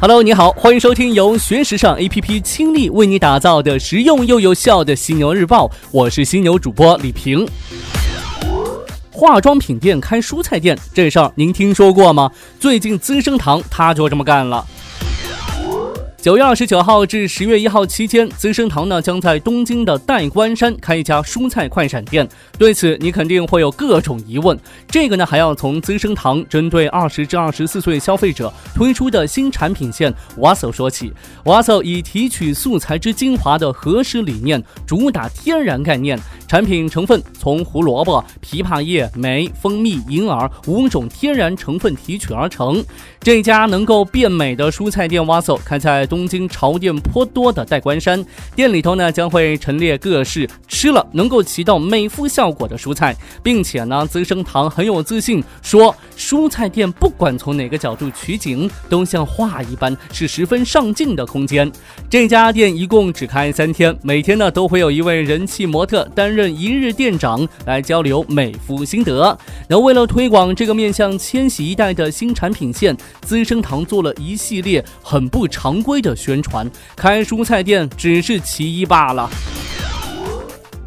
Hello，你好，欢迎收听由学时尚 APP 倾力为你打造的实用又有效的犀牛日报，我是犀牛主播李平。化妆品店开蔬菜店这事儿您听说过吗？最近资生堂他就这么干了。九月二十九号至十月一号期间，资生堂呢将在东京的代官山开一家蔬菜快闪店。对此，你肯定会有各种疑问。这个呢，还要从资生堂针对二十至二十四岁消费者推出的新产品线 Waso 说起。Waso 以提取素材之精华的核实理念，主打天然概念。产品成分从胡萝卜、枇杷叶、梅、蜂蜜、银耳五种天然成分提取而成。这家能够变美的蔬菜店 Waso 开在东京潮店颇多的代官山店里头呢，将会陈列各式吃了能够起到美肤效果的蔬菜，并且呢，资生堂很有自信说，蔬菜店不管从哪个角度取景，都像画一般，是十分上镜的空间。这家店一共只开三天，每天呢都会有一位人气模特担任一日店长来交流美肤心得。那为了推广这个面向千禧一代的新产品线，资生堂做了一系列很不常规的宣传。开蔬菜店只是其一罢了。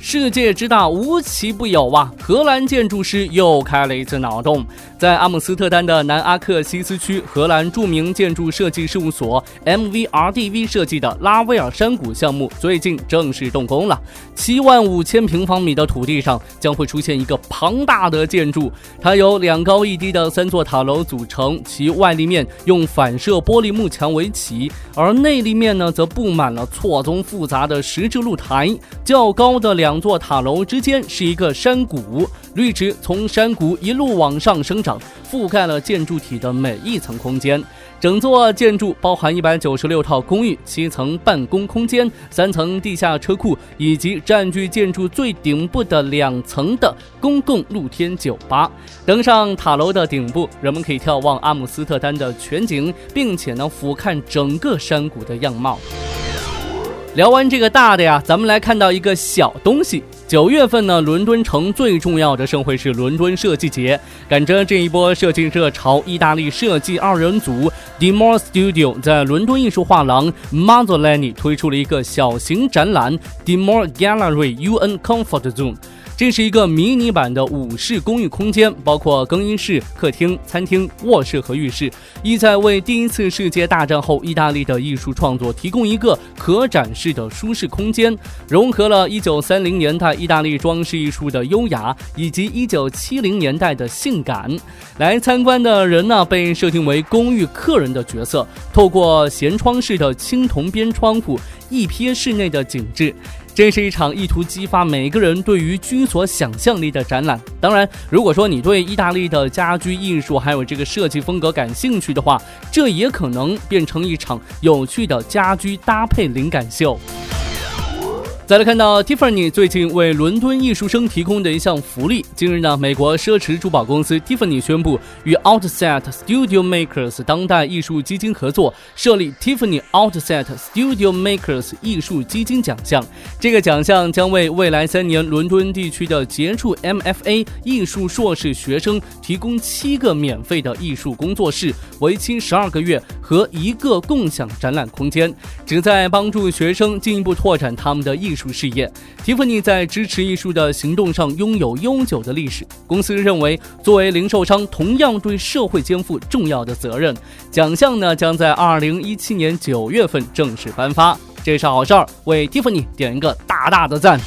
世界之大，无奇不有啊！荷兰建筑师又开了一次脑洞，在阿姆斯特丹的南阿克西斯区，荷兰著名建筑设计事务所 MVRDV 设计的拉威尔山谷项目最近正式动工了。七万五千平方米的土地上将会出现一个庞大的建筑，它由两高一低的三座塔楼组成，其外立面用反射玻璃幕墙围起，而内立面呢则布满了错综复杂的石质露台。较高的两两座塔楼之间是一个山谷，绿植从山谷一路往上生长，覆盖了建筑体的每一层空间。整座建筑包含一百九十六套公寓、七层办公空间、三层地下车库，以及占据建筑最顶部的两层的公共露天酒吧。登上塔楼的顶部，人们可以眺望阿姆斯特丹的全景，并且呢俯瞰整个山谷的样貌。聊完这个大的呀，咱们来看到一个小东西。九月份呢，伦敦城最重要的盛会是伦敦设计节。赶着这一波设计热潮，意大利设计二人组 Demore Studio 在伦敦艺术画廊 Mazzolani 推出了一个小型展览 Demore Gallery UN Comfort Zone。这是一个迷你版的五室公寓空间，包括更衣室、客厅、餐厅、卧室和浴室，意在为第一次世界大战后意大利的艺术创作提供一个可展示的舒适空间，融合了一九三零年代意大利装饰艺术的优雅以及一九七零年代的性感。来参观的人呢，被设定为公寓客人的角色，透过舷窗式的青铜边窗户，一瞥室内的景致。这是一场意图激发每个人对于居所想象力的展览。当然，如果说你对意大利的家居艺术还有这个设计风格感兴趣的话，这也可能变成一场有趣的家居搭配灵感秀。再来看到 Tiffany 最近为伦敦艺术生提供的一项福利。近日呢，美国奢侈珠宝公司 Tiffany 宣布与 Outset Studio Makers 当代艺术基金合作，设立 Tiffany Outset Studio Makers 艺术基金奖项。这个奖项将为未来三年伦敦地区的杰出 MFA 艺术硕士学生提供七个免费的艺术工作室，为期十二个月和一个共享展览空间，旨在帮助学生进一步拓展他们的艺术。艺术事业，蒂芙尼在支持艺术的行动上拥有悠久的历史。公司认为，作为零售商，同样对社会肩负重要的责任。奖项呢，将在二零一七年九月份正式颁发。这是好事儿，为蒂芙尼点一个大大的赞。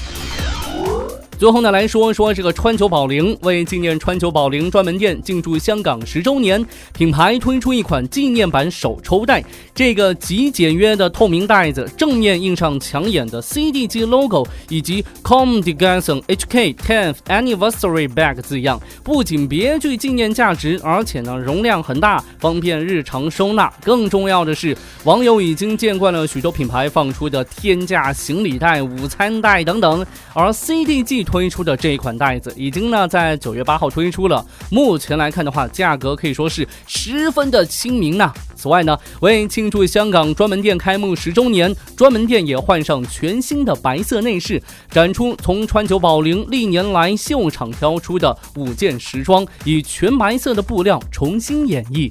最后呢，来说说这个川久保玲，为纪念川久保玲专门店进驻香港十周年，品牌推出一款纪念版手抽袋。这个极简约的透明袋子，正面印上抢眼的 CDG logo 以及 Com de Garçon HK Tenth Anniversary Bag 字样，不仅别具纪念价值，而且呢容量很大，方便日常收纳。更重要的是，网友已经见惯了许多品牌放出的天价行李袋、午餐袋等等，而 CDG。推出的这一款袋子已经呢在九月八号推出了，目前来看的话，价格可以说是十分的亲民呐。此外呢，为庆祝香港专门店开幕十周年，专门店也换上全新的白色内饰，展出从川久保玲历年来秀场挑出的五件时装，以全白色的布料重新演绎。